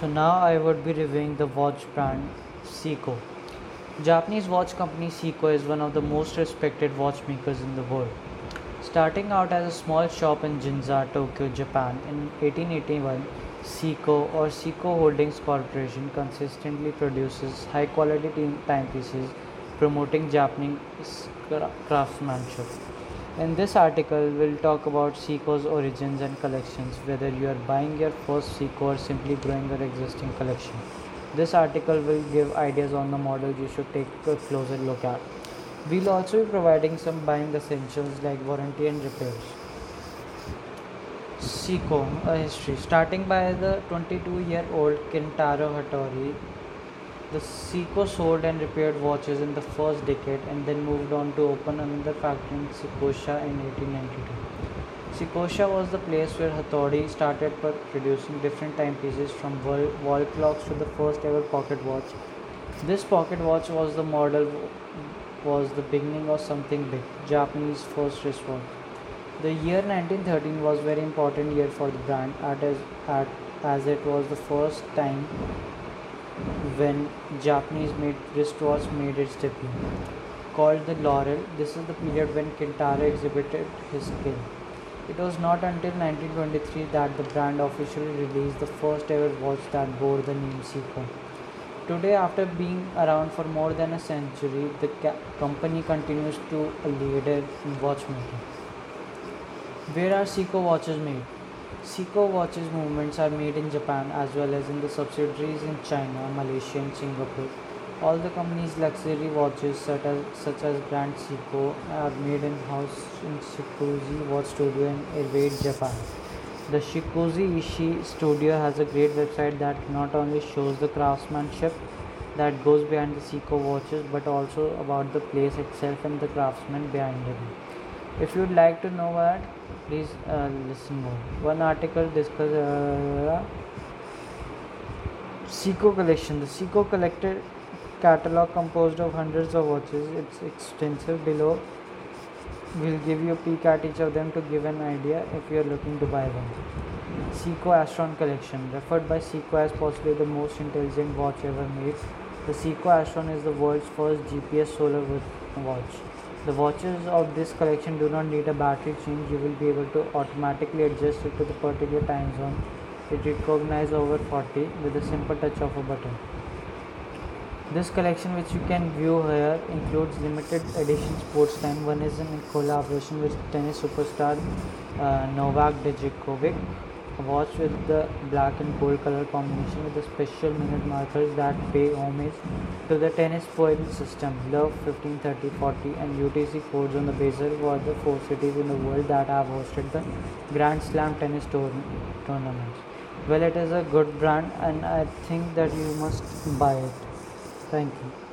So now I would be reviewing the watch brand Seiko. Japanese watch company Seiko is one of the most respected watchmakers in the world. Starting out as a small shop in Ginza, Tokyo, Japan in 1881, Seiko or Seiko Holdings Corporation consistently produces high quality timepieces promoting Japanese craftsmanship. In this article, we'll talk about Seiko's origins and collections, whether you are buying your first Seiko or simply growing your existing collection. This article will give ideas on the models you should take a closer look at. We'll also be providing some buying essentials like warranty and repairs. Seiko, a history. Starting by the 22 year old Kentaro Hattori, the Seiko sold and repaired watches in the first decade and then moved on to open another factory in Seikosha in 1892. Seikosha was the place where Hattori started producing different timepieces from wall, wall clocks to the first ever pocket watch. This pocket watch was the model was the beginning of something big, Japanese first wristwatch. The year 1913 was very important year for the brand as, as it was the first time when Japanese made wristwatch made its debut. Called the Laurel, this is the period when Kentaro exhibited his skill. It was not until 1923 that the brand officially released the first ever watch that bore the name Seiko. Today, after being around for more than a century, the ca- company continues to a leader in watchmaking. Where are Seiko watches made? Seiko watches movements are made in Japan as well as in the subsidiaries in China, Malaysia and Singapore. All the company's luxury watches such as, such as Grand Seiko are made in-house in Shizukuishi Watch Studio in Iwate, Japan. The Shizukuishi studio has a great website that not only shows the craftsmanship that goes behind the Seiko watches but also about the place itself and the craftsmen behind it. If you'd like to know that, please uh, listen more. One article discuss uh, Seiko collection. The Seiko collected catalog composed of hundreds of watches. It's extensive. Below, we'll give you a peek at each of them to give an idea if you are looking to buy one. Seiko Astron collection, referred by Seiko as possibly the most intelligent watch ever made. The Seiko Astron is the world's first GPS solar watch. The watches of this collection do not need a battery change. You will be able to automatically adjust it to the particular time zone. It recognizes over 40 with a simple touch of a button. This collection which you can view here includes limited edition sports time. One is in collaboration with tennis superstar uh, Novak Djokovic watch with the black and gold color combination with the special minute markers that pay homage to the tennis point system. Love 15, 30, 40 and UTC codes on the bezel were the four cities in the world that have hosted the Grand Slam tennis tour- tournaments. Well, it is a good brand and I think that you must buy it. Thank you.